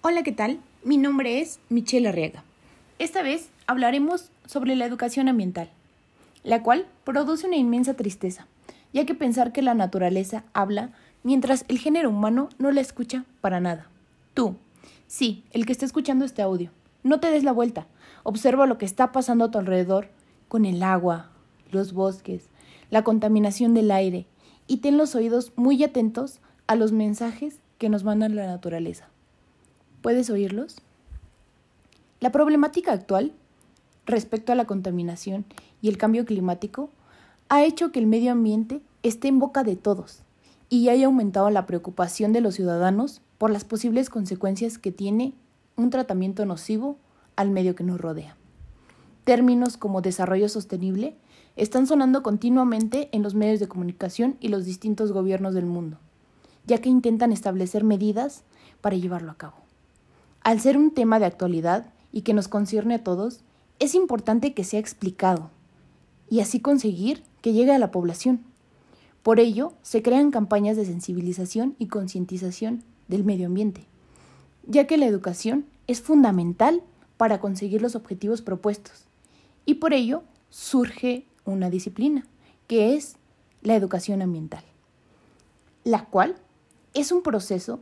Hola, ¿qué tal? Mi nombre es Michelle Arriaga. Esta vez hablaremos sobre la educación ambiental, la cual produce una inmensa tristeza, ya que pensar que la naturaleza habla mientras el género humano no la escucha para nada. Tú, sí, el que está escuchando este audio, no te des la vuelta, observa lo que está pasando a tu alrededor con el agua, los bosques, la contaminación del aire y ten los oídos muy atentos a los mensajes que nos manda la naturaleza. ¿Puedes oírlos? La problemática actual respecto a la contaminación y el cambio climático ha hecho que el medio ambiente esté en boca de todos y haya aumentado la preocupación de los ciudadanos por las posibles consecuencias que tiene un tratamiento nocivo al medio que nos rodea. Términos como desarrollo sostenible están sonando continuamente en los medios de comunicación y los distintos gobiernos del mundo, ya que intentan establecer medidas para llevarlo a cabo. Al ser un tema de actualidad y que nos concierne a todos, es importante que sea explicado y así conseguir que llegue a la población. Por ello, se crean campañas de sensibilización y concientización del medio ambiente, ya que la educación es fundamental para conseguir los objetivos propuestos. Y por ello surge una disciplina, que es la educación ambiental, la cual es un proceso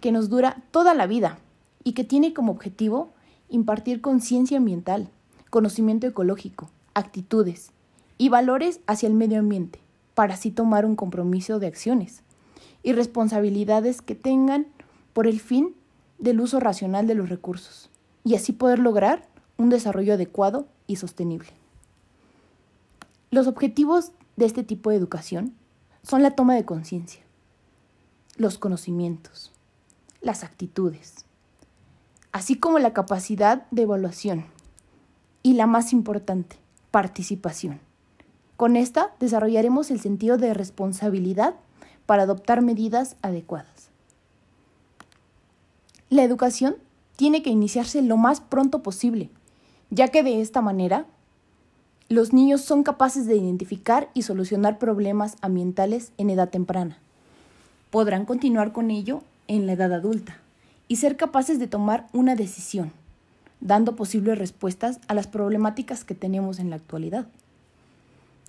que nos dura toda la vida y que tiene como objetivo impartir conciencia ambiental, conocimiento ecológico, actitudes y valores hacia el medio ambiente, para así tomar un compromiso de acciones y responsabilidades que tengan por el fin del uso racional de los recursos y así poder lograr un desarrollo adecuado y sostenible. Los objetivos de este tipo de educación son la toma de conciencia, los conocimientos, las actitudes, así como la capacidad de evaluación y la más importante, participación. Con esta desarrollaremos el sentido de responsabilidad para adoptar medidas adecuadas. La educación tiene que iniciarse lo más pronto posible, ya que de esta manera los niños son capaces de identificar y solucionar problemas ambientales en edad temprana. Podrán continuar con ello en la edad adulta y ser capaces de tomar una decisión, dando posibles respuestas a las problemáticas que tenemos en la actualidad.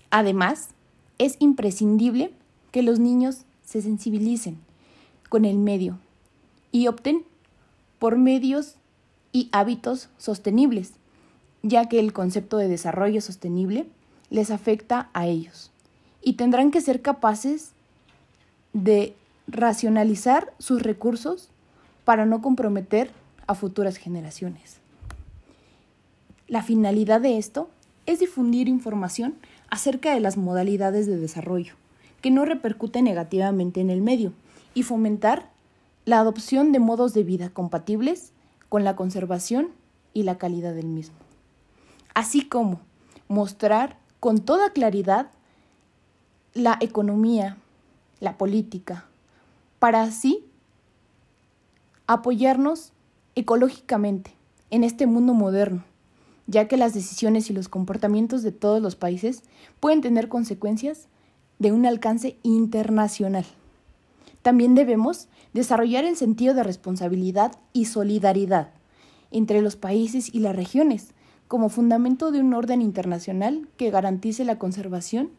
Además, es imprescindible que los niños se sensibilicen con el medio y opten por medios y hábitos sostenibles, ya que el concepto de desarrollo sostenible les afecta a ellos y tendrán que ser capaces de racionalizar sus recursos para no comprometer a futuras generaciones. La finalidad de esto es difundir información acerca de las modalidades de desarrollo, que no repercute negativamente en el medio, y fomentar la adopción de modos de vida compatibles con la conservación y la calidad del mismo. Así como mostrar con toda claridad la economía, la política, para así apoyarnos ecológicamente en este mundo moderno, ya que las decisiones y los comportamientos de todos los países pueden tener consecuencias de un alcance internacional. También debemos desarrollar el sentido de responsabilidad y solidaridad entre los países y las regiones como fundamento de un orden internacional que garantice la conservación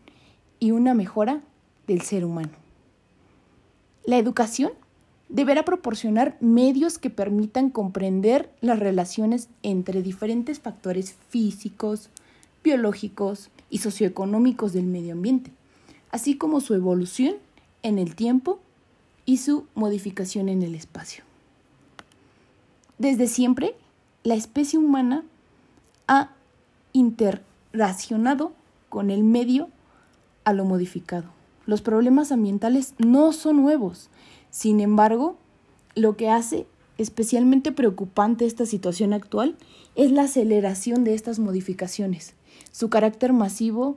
y una mejora del ser humano. La educación deberá proporcionar medios que permitan comprender las relaciones entre diferentes factores físicos, biológicos y socioeconómicos del medio ambiente, así como su evolución en el tiempo y su modificación en el espacio. Desde siempre, la especie humana ha interrelacionado con el medio a lo modificado. Los problemas ambientales no son nuevos, sin embargo, lo que hace especialmente preocupante esta situación actual es la aceleración de estas modificaciones, su carácter masivo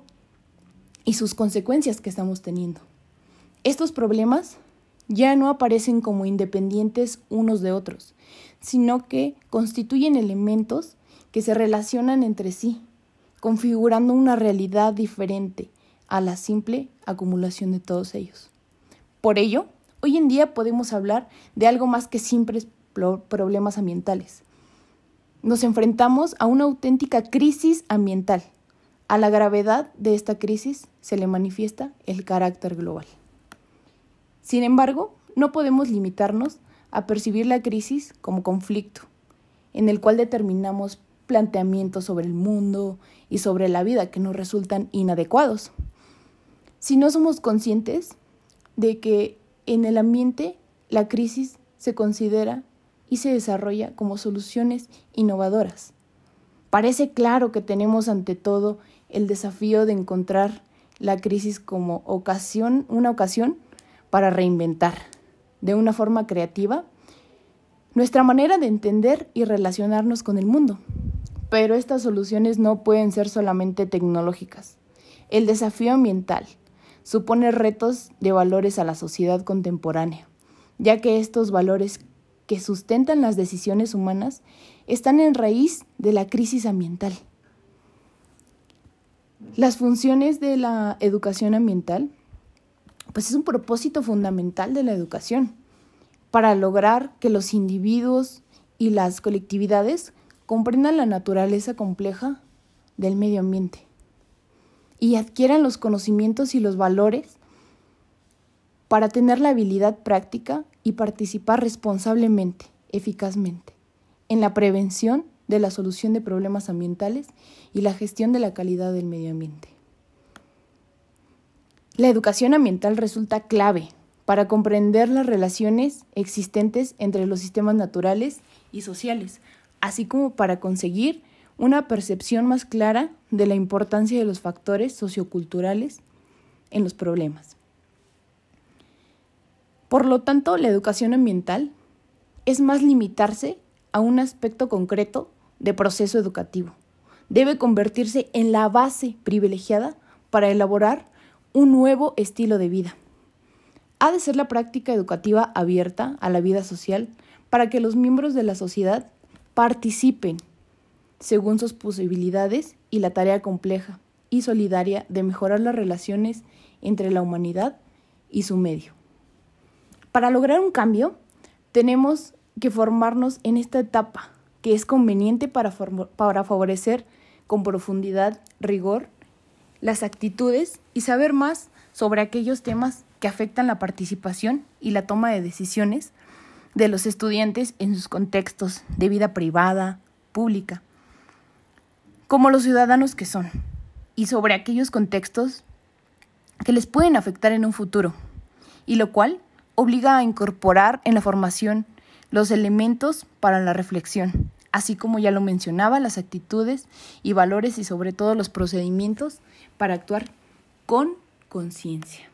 y sus consecuencias que estamos teniendo. Estos problemas ya no aparecen como independientes unos de otros, sino que constituyen elementos que se relacionan entre sí, configurando una realidad diferente a la simple acumulación de todos ellos. Por ello, Hoy en día podemos hablar de algo más que simples problemas ambientales. Nos enfrentamos a una auténtica crisis ambiental. A la gravedad de esta crisis se le manifiesta el carácter global. Sin embargo, no podemos limitarnos a percibir la crisis como conflicto, en el cual determinamos planteamientos sobre el mundo y sobre la vida que nos resultan inadecuados. Si no somos conscientes de que en el ambiente la crisis se considera y se desarrolla como soluciones innovadoras. Parece claro que tenemos ante todo el desafío de encontrar la crisis como ocasión, una ocasión para reinventar de una forma creativa nuestra manera de entender y relacionarnos con el mundo. Pero estas soluciones no pueden ser solamente tecnológicas. El desafío ambiental supone retos de valores a la sociedad contemporánea, ya que estos valores que sustentan las decisiones humanas están en raíz de la crisis ambiental. Las funciones de la educación ambiental, pues es un propósito fundamental de la educación para lograr que los individuos y las colectividades comprendan la naturaleza compleja del medio ambiente y adquieran los conocimientos y los valores para tener la habilidad práctica y participar responsablemente, eficazmente, en la prevención de la solución de problemas ambientales y la gestión de la calidad del medio ambiente. La educación ambiental resulta clave para comprender las relaciones existentes entre los sistemas naturales y sociales, así como para conseguir una percepción más clara de la importancia de los factores socioculturales en los problemas. Por lo tanto, la educación ambiental es más limitarse a un aspecto concreto de proceso educativo. Debe convertirse en la base privilegiada para elaborar un nuevo estilo de vida. Ha de ser la práctica educativa abierta a la vida social para que los miembros de la sociedad participen según sus posibilidades y la tarea compleja y solidaria de mejorar las relaciones entre la humanidad y su medio. Para lograr un cambio, tenemos que formarnos en esta etapa, que es conveniente para, para favorecer con profundidad, rigor, las actitudes y saber más sobre aquellos temas que afectan la participación y la toma de decisiones de los estudiantes en sus contextos de vida privada, pública, como los ciudadanos que son, y sobre aquellos contextos que les pueden afectar en un futuro, y lo cual obliga a incorporar en la formación los elementos para la reflexión, así como ya lo mencionaba, las actitudes y valores y sobre todo los procedimientos para actuar con conciencia.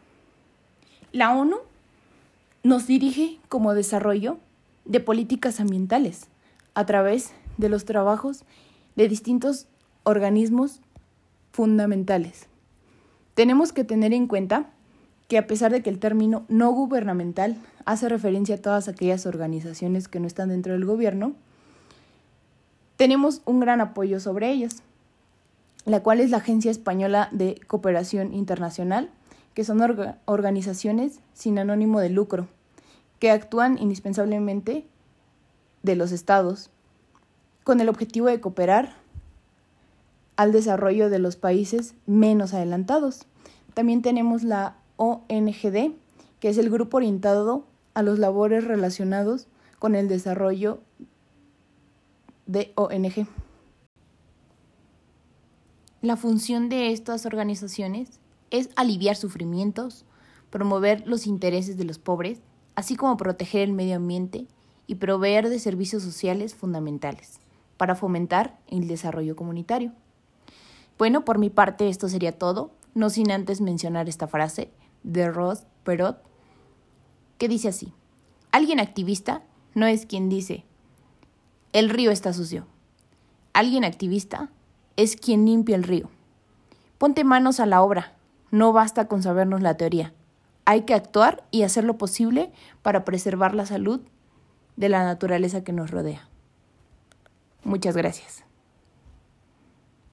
La ONU nos dirige como desarrollo de políticas ambientales a través de los trabajos de distintos organismos fundamentales. Tenemos que tener en cuenta que a pesar de que el término no gubernamental hace referencia a todas aquellas organizaciones que no están dentro del gobierno, tenemos un gran apoyo sobre ellas, la cual es la Agencia Española de Cooperación Internacional, que son organizaciones sin anónimo de lucro, que actúan indispensablemente de los estados, con el objetivo de cooperar al desarrollo de los países menos adelantados. También tenemos la ONGD, que es el grupo orientado a los labores relacionados con el desarrollo de ONG. La función de estas organizaciones es aliviar sufrimientos, promover los intereses de los pobres, así como proteger el medio ambiente y proveer de servicios sociales fundamentales para fomentar el desarrollo comunitario. Bueno, por mi parte esto sería todo, no sin antes mencionar esta frase de Ross Perot, que dice así, alguien activista no es quien dice, el río está sucio. Alguien activista es quien limpia el río. Ponte manos a la obra, no basta con sabernos la teoría. Hay que actuar y hacer lo posible para preservar la salud de la naturaleza que nos rodea. Muchas gracias.